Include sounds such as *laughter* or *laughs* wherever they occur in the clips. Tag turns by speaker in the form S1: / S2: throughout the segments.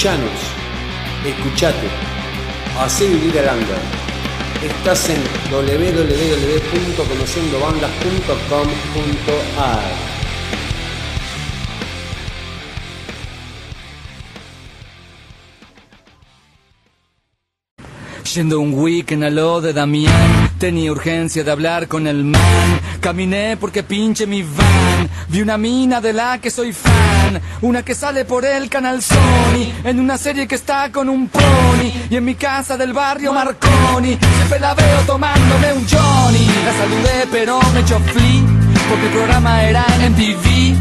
S1: Escuchanos, escuchate, hacé vivir el under. Estás en www.conociendobandas.com.ar
S2: Yendo un weekend a lo de Damián, tenía urgencia de hablar con el man. Caminé porque pinche mi van. Vi una mina de la que soy fan. Una que sale por el canal En una serie que está con un pony. Y en mi casa del barrio Marconi. Siempre la veo tomándome un Johnny. La saludé pero me echó flea. Porque el programa era en MTV.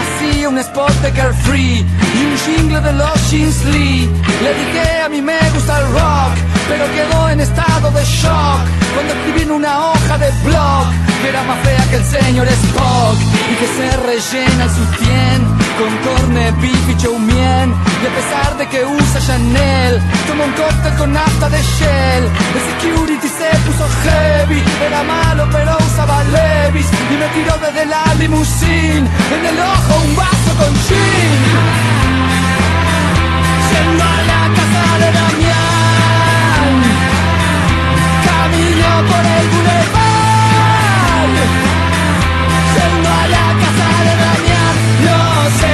S2: Hacía un spot de Carefree y un jingle de los Jeans Lee. Le dije a mí me gusta el rock, pero quedó en estado de shock cuando escribí en una hoja de blog que era más fea que el señor Spock y que se rellena el sutién con corne, beef y choumien. Y a pesar de que usa Chanel, toma un cóctel con nafta de Shell. El security se puso heavy, era malo pero usaba Levis y me tiró desde la limusine en el ojo un vaso con gin. Yendo a la casa de Damián, camino por el boulevard.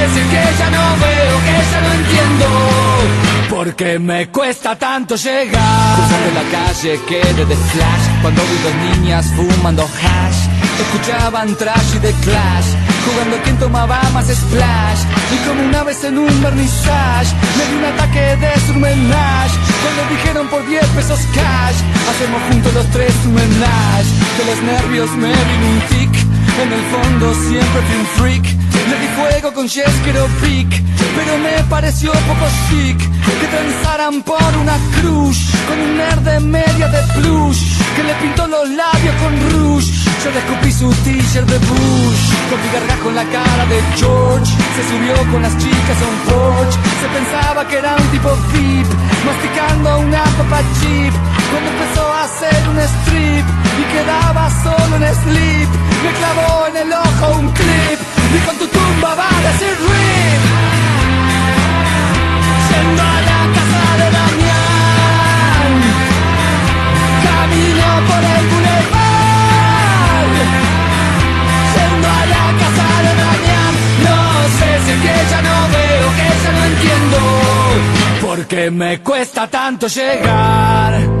S2: Es que ya no veo, que ya no entiendo. Porque me cuesta tanto llegar. Cruzando la calle quedé de flash. Cuando vi dos niñas fumando hash Escuchaban trash y de clash. Jugando quien tomaba más splash. Y como una vez en un vernissage Me di un ataque de surmenage. Cuando dijeron por 10 pesos cash Hacemos juntos los tres un menage De los nervios me vino un tic en el fondo siempre fui un freak. Le di fuego con Jesquero Pic Pero me pareció poco chic Que transaran por una cruz Con un nerd de media de plush Que le pintó los labios con rouge. Yo le su t-shirt de Bush Con mi gargajo la cara de George. Se subió con las chicas a un porch Se pensaba que era un tipo VIP Masticando una papa Cuando empezó a hacer un strip Y quedaba solo en sleep Me clavó en el ojo un clip Y con tu tumba va a decir RIP Yendo a la casa de Damián Camino por el boulevard Yendo a la casa de Damián No sé si es que ya no veo, que ya no entiendo Porque me cuesta tanto llegar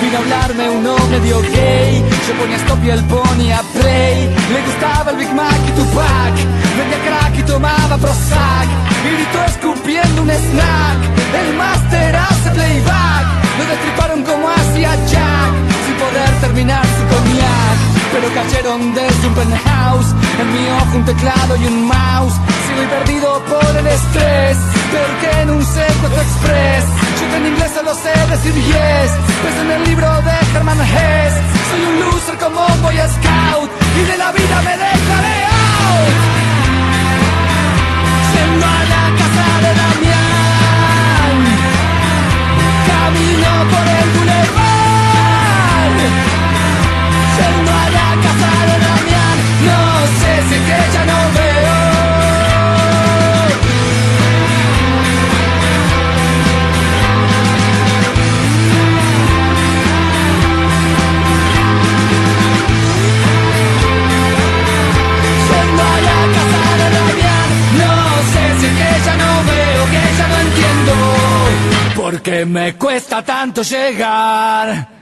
S2: Vino a hablarme un hombre medio gay, yo ponía stop y él ponía play. Le gustaba el Big Mac y Tupac, vendía crack y tomaba Prozac. Y gritó escupiendo un snack, el máster hace playback. Lo destriparon como hacía Jack, sin poder terminar su cognac. Pero cayeron desde un penthouse, en mi ojo un teclado y un mouse. Sigo perdido por el estrés, peor que en un secuestro express. Yo en inglés solo sé decir yes, pues en el libro de Herman Hess. Soy un loser como un boy scout, y de la vida me dejaré out. A la casa de Damián, camino por el boulevard. Porque me cuesta tanto llegar.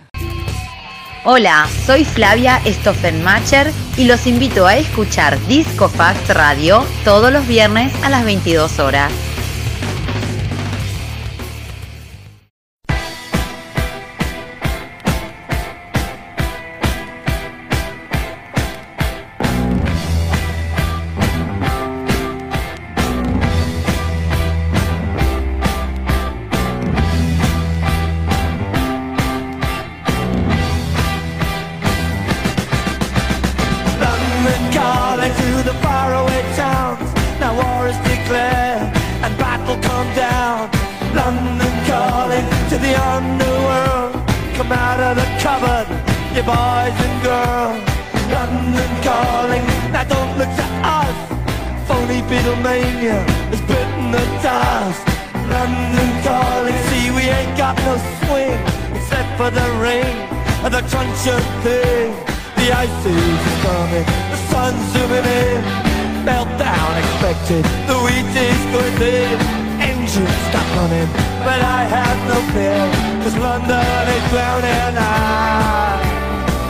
S3: Hola, soy Flavia Stoffenmacher y los invito a escuchar Disco Fast Radio todos los viernes a las 22 horas.
S4: You boys and girls. London calling, now don't look to us. Phony Beatlemania has bitten the dust. London calling, see we ain't got no swing except for the rain and the crunch of thing. The ice is coming, the sun's zooming in. Meltdown expected, the wheat is going in. Engines stop running, but I have no fear, cause London is drowning. I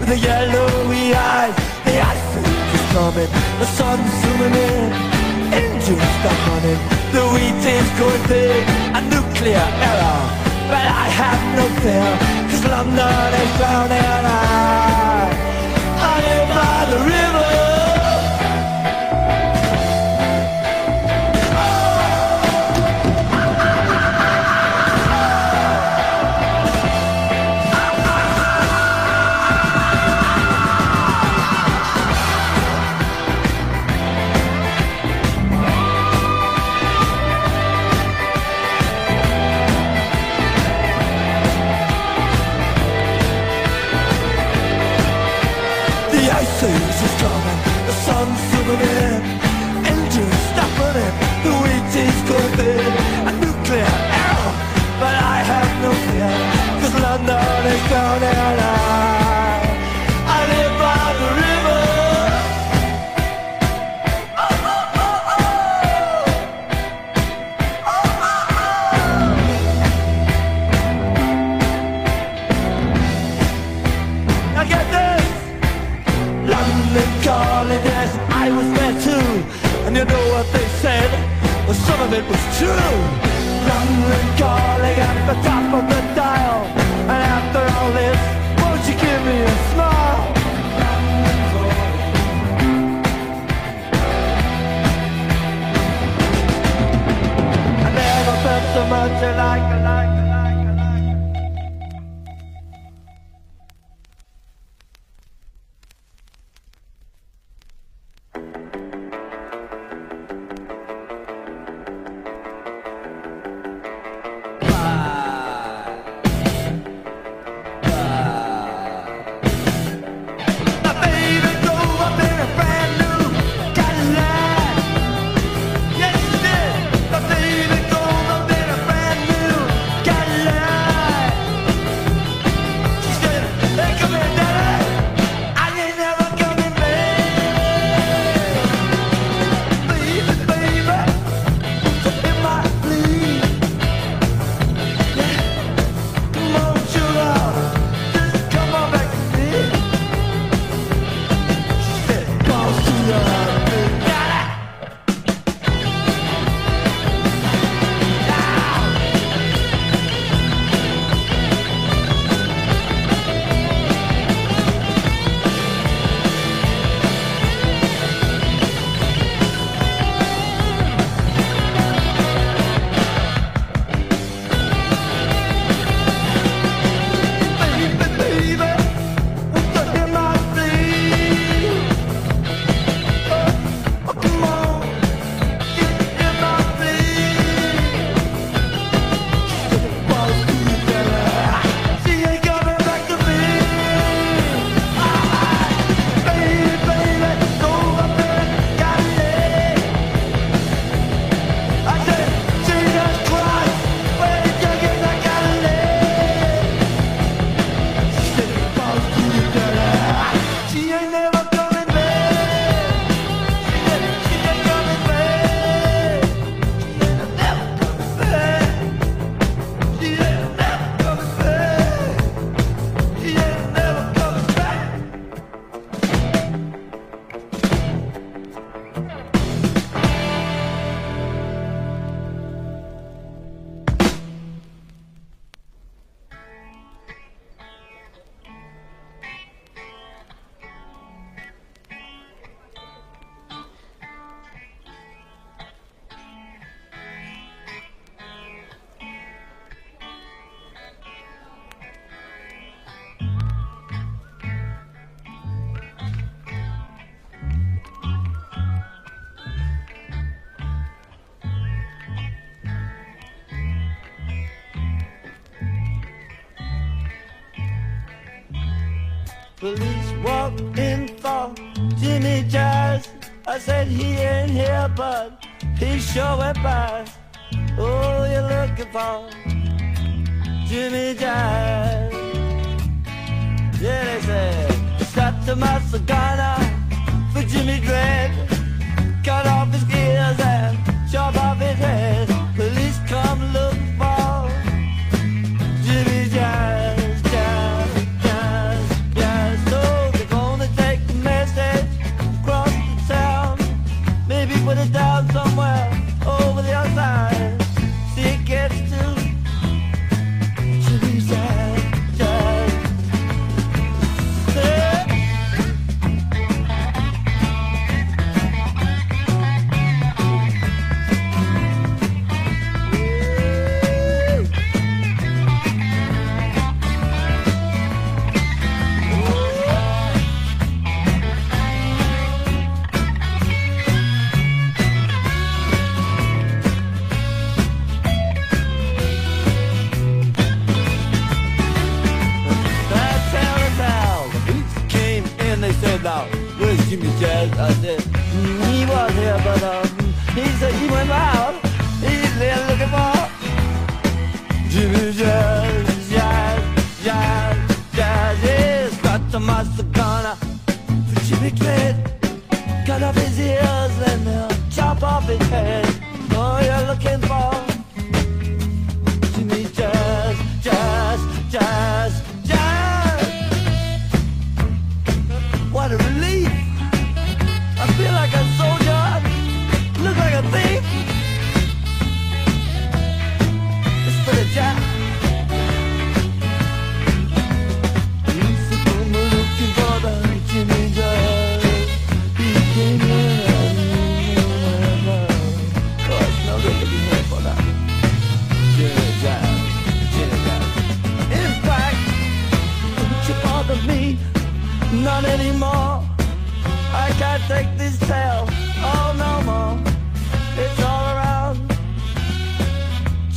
S4: with the yellowy eyes. The ice is coming, the sun's zooming in, engines stop running, the wheat is going big, a nuclear error. But I have no fear, cause London is drowning. I, I live by the river. Ice age is coming, the sun's zooming in, engines stopping it, the wheat is going thin, a nuclear error, but I have no fear, cause London is drowning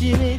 S4: Jimmy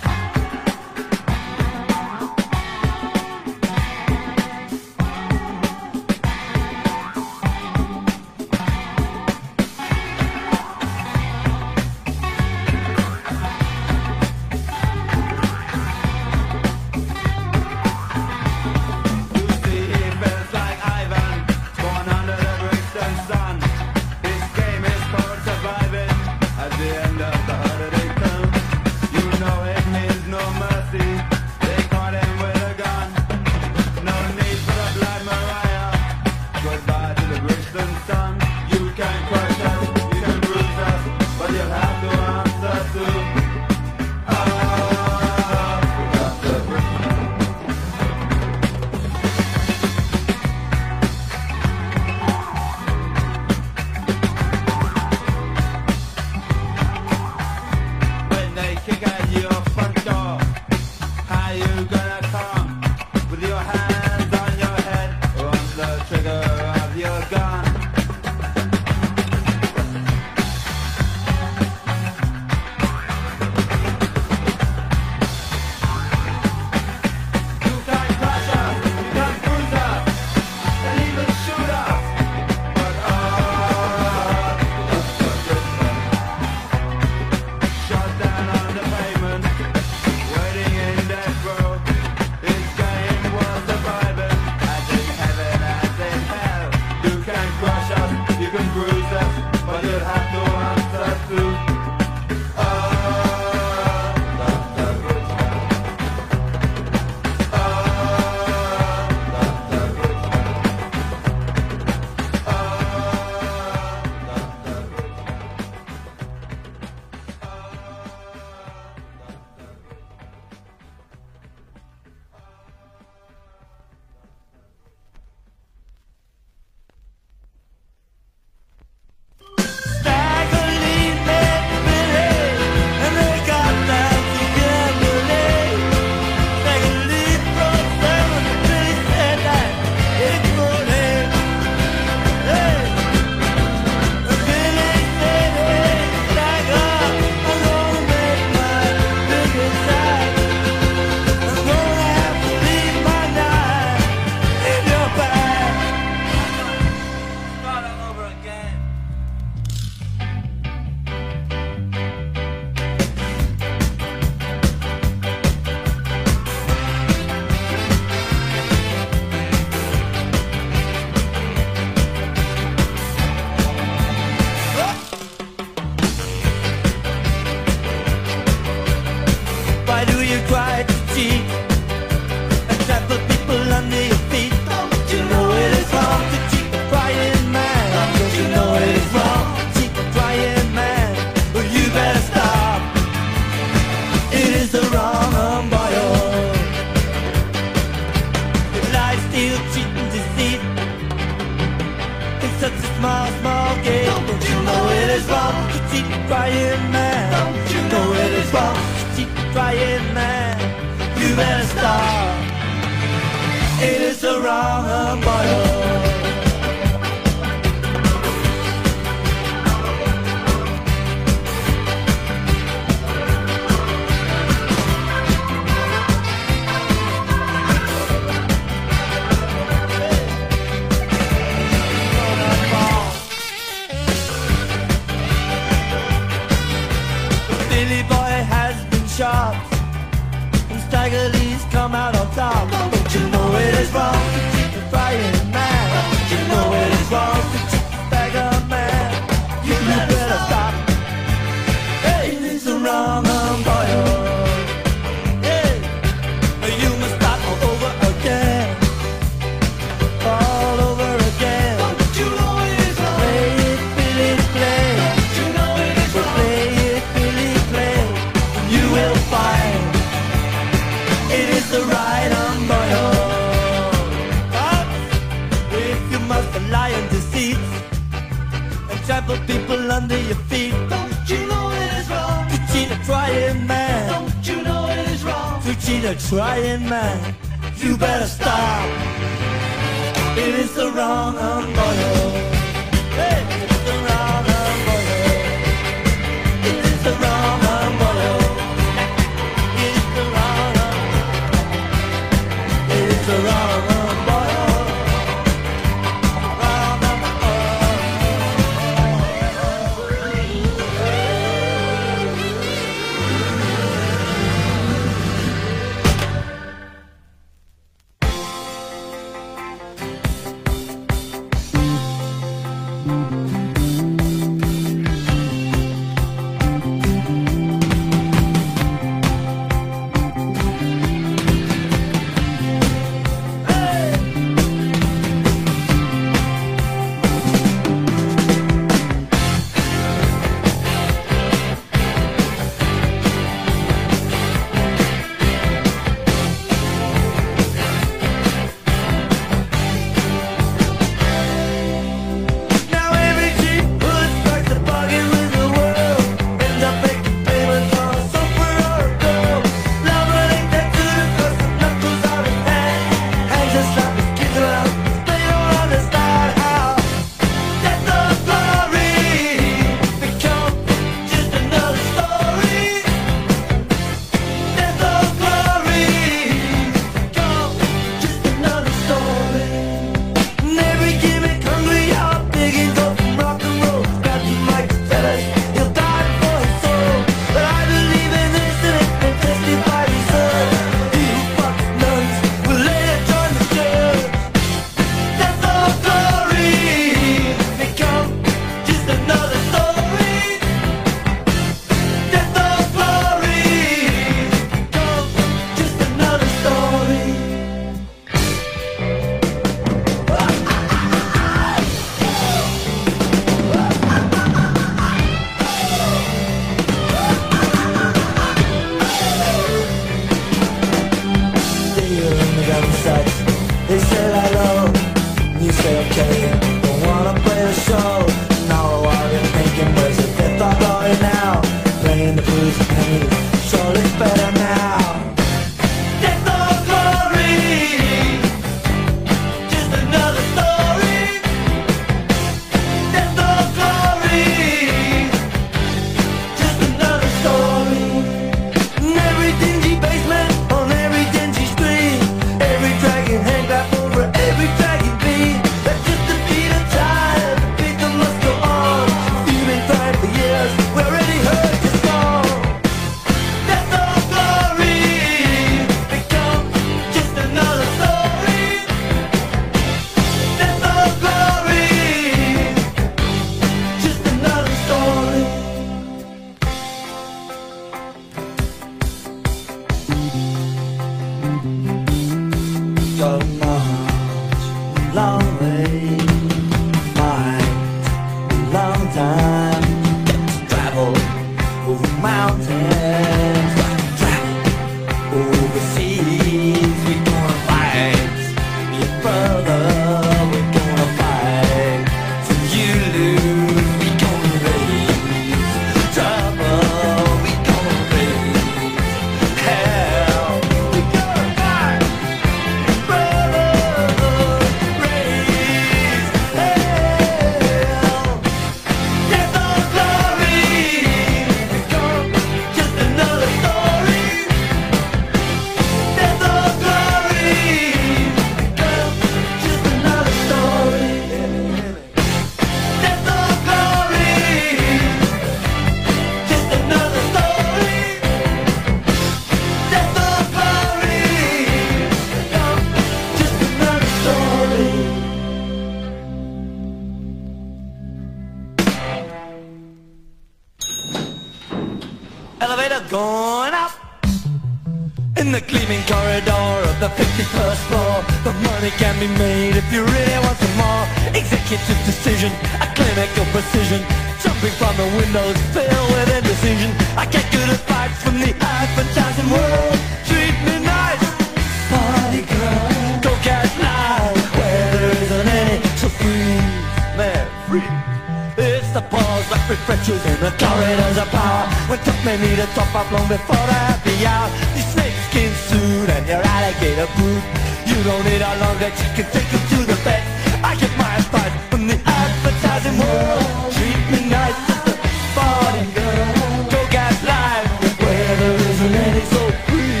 S4: before the happy hour Your snakeskin suit and your alligator boot. You don't need a long that you can take you to the bed I get my advice from the advertising world. Treat me nice, just a party girl. Go get live where there isn't any so free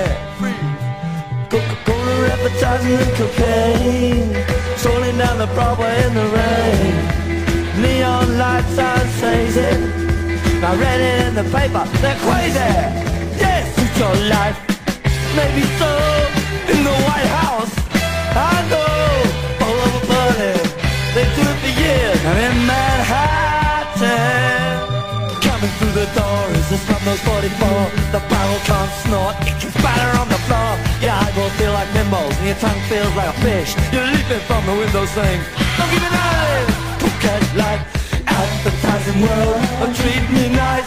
S4: eh, free. Coca-Cola advertising and cocaine. Strolling down the Broadway in the rain. Neon lights are crazy I read it in the paper, they're crazy. Yes, it's your life. Maybe so, in the White House I know, all over Berlin They do it for years. And in Manhattan Coming through the door is the Slumdog 44 The barrel can't snort, it can spatter on the floor. Your eyeballs feel like nimbles and your tongue feels like a fish. You're leaping from the window saying, don't give me that Coquette like advertising world. Oh, Treat me nice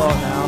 S4: out now.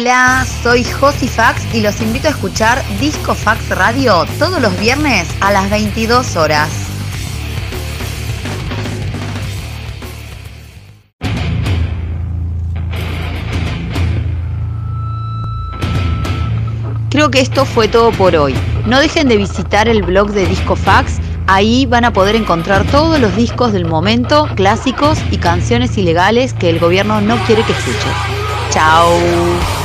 S3: Hola, soy Josi Fax y los invito a escuchar Disco Fax Radio todos los viernes a las 22 horas. Creo que esto fue todo por hoy. No dejen de visitar el blog de Disco Fax. Ahí van a poder encontrar todos los discos del momento, clásicos y canciones ilegales que el gobierno no quiere que escuches. Chao.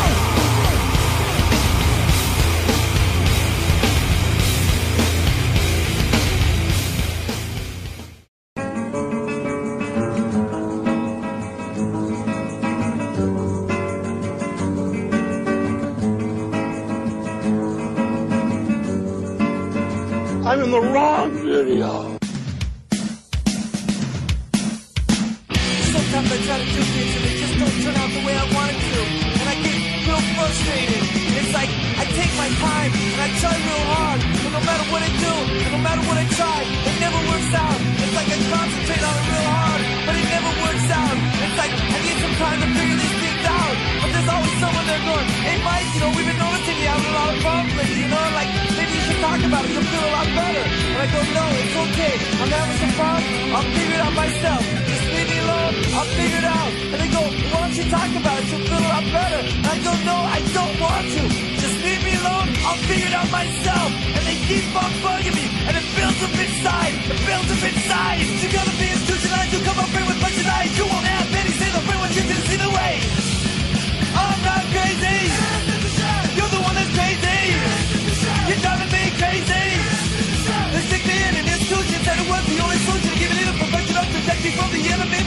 S2: Try to and just don't turn out the way I want it to. And I get real frustrated. It's like I take my time and I try real hard. But no matter what I do, and no matter what I try, it never works out. It's like I concentrate on it real hard, but it never works out. It's like I need some time to figure these things out. But there's always like, you know, we've been noticing you having a lot of problems, you know, like, maybe you should talk about it, you'll feel a lot better. And I go, no, it's okay, I'm having some problems, I'll figure it out myself. I'll figure it out. And they go, why don't you talk about it, you'll feel a lot better. And I go, no, I don't want to. Just leave me alone, I'll figure it out myself. And they keep on bugging me, and it builds up inside, it builds up inside. You gotta be institutionalized, you come up here with of lies, you won't have any say the free what you can see the way. I'm not crazy.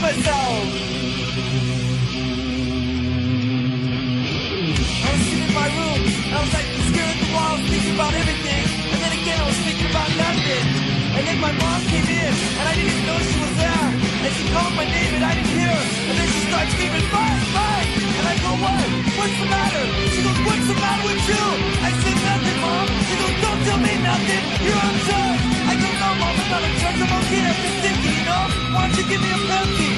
S2: Myself. I was sitting in my room, I was like staring at the walls, thinking about everything, and then again I was thinking about nothing. And then my mom came in, and I didn't even know she was there. And she called my name, and I didn't hear her. And then she starts screaming, Mike, Mike! And I go, what? What's the matter? She goes, what's the matter with you? I said, nothing, Mom. She goes, don't tell me nothing. You're drugs. I go, no, Mom, I'm not on drugs. I'm okay. I'm just thinking, you know? Why don't you give me a Pepsi?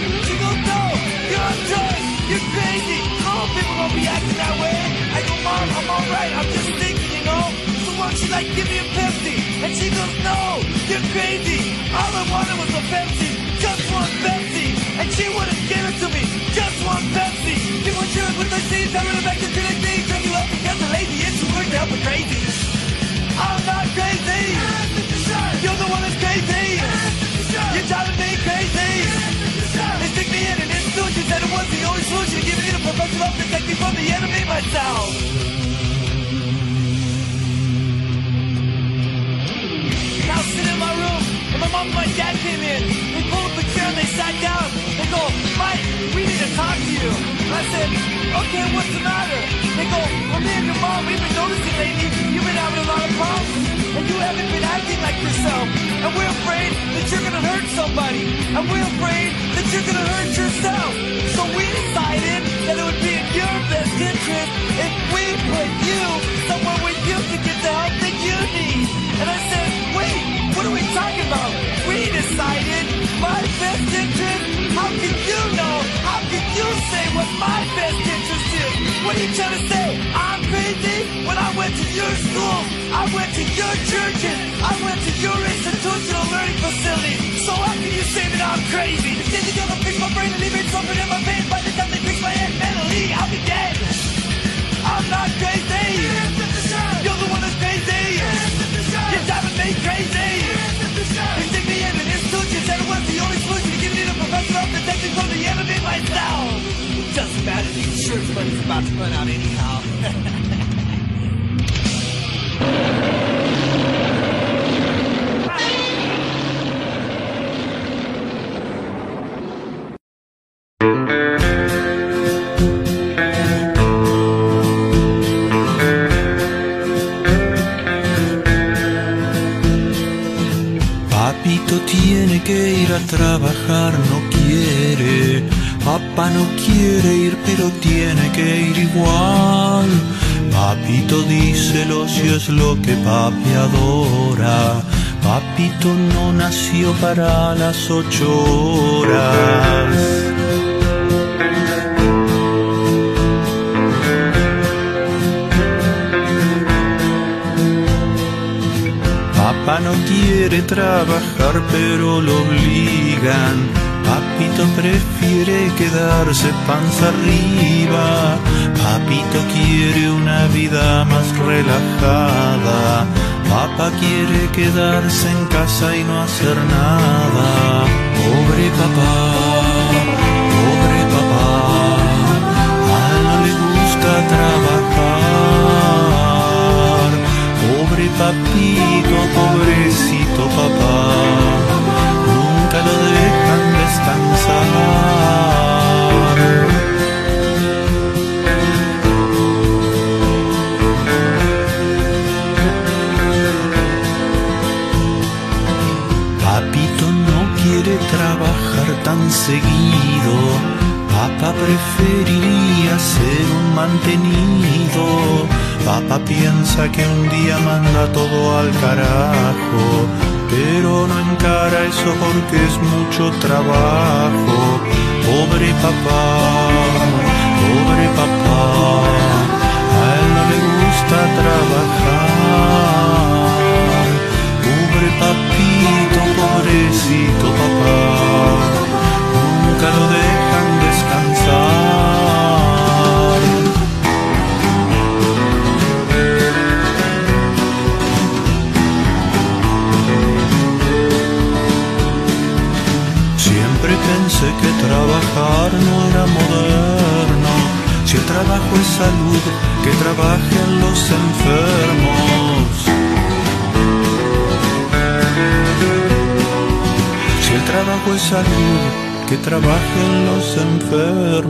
S2: You're crazy. All people don't be acting that way. I go, Mom, I'm all right. I'm just thinking, you know? So why don't you, like, give me a Pepsi? And she goes, no, you're crazy. All I wanted was a Pepsi. Just one Pepsi. And she wouldn't give it to me. Just one Pepsi. You want yours with the seeds. I really back to the thing. Turn you up because the lazy. It's too hard to help crazy. I'm not crazy. You're the one that's crazy. Okay, what's the matter? They go, well, me and your mom, we've been noticing lately you've been having a lot of problems. And you haven't been acting like yourself. And we're afraid that you're gonna hurt somebody. And we're afraid that you're gonna hurt yourself. So we decided that it would be in your best interest if we put you somewhere where you can get the help that you need. And I said, wait, what are we talking about? We decided my best interest? How can you know? How can you say what my best interest is? What are you trying to say? I'm crazy? When I went to your school, I went to your churches, I went to your institutional learning facility. So how can you say that I'm crazy? Think they're gonna fix my brain and leave it something in my veins. sure about to run out anyhow. *laughs*
S5: para las ocho horas. Papá no quiere trabajar pero lo obligan. Papito prefiere quedarse panza arriba. Papito quiere una vida más relajada. Papá quiere quedarse en casa y no hacer nada. Pobre papá, pobre papá. A él no le gusta trabajar. Pobre papito, pobrecito papá, nunca lo dejan descansar. Trabajar tan seguido. Papá preferiría ser un mantenido. Papá piensa que un día manda todo al carajo, pero no encara eso porque es mucho trabajo. Pobre papá, pobre papá, a él no le pobrecito papá, nunca lo dejan descansar. Siempre pensé que trabajar no era moderno, si el trabajo es salud, que trabajen los enfermos.
S6: El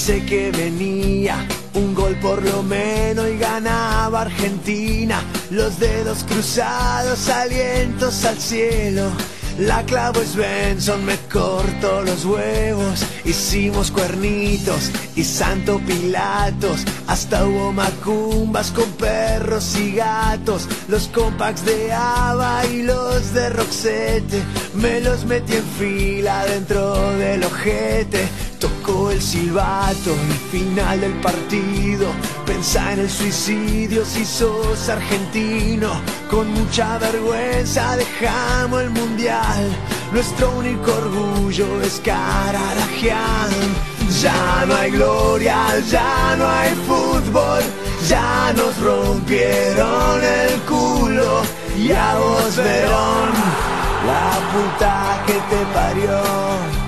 S6: pensé que venía un gol por lo menos y ganaba Argentina. Los dedos cruzados, alientos al cielo. La clavo es Benson, me cortó los huevos. Hicimos cuernitos y santo Pilatos. Hasta hubo macumbas con perros y gatos. Los compacts de Ava y los de Roxette. Me los metí en fila dentro del ojete. Tocó el silbato, el final del partido. Pensá en el suicidio si sos argentino. Con mucha vergüenza dejamos el mundial. Nuestro único orgullo es Cararagian. Ya no hay gloria, ya no hay fútbol. Ya nos rompieron el culo. Y a vos, Verón, la puta que te parió.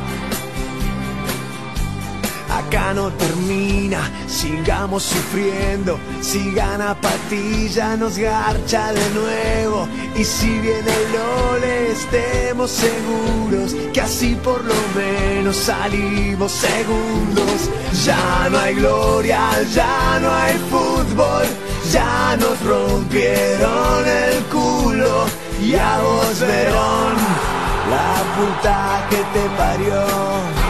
S6: Acá no termina, sigamos sufriendo. Si gana Patilla, nos garcha de nuevo. Y si viene el Lole, estemos seguros que así por lo menos salimos segundos. Ya no hay gloria, ya no hay fútbol. Ya nos rompieron el culo. Y a vos, Verón, la puta que te parió.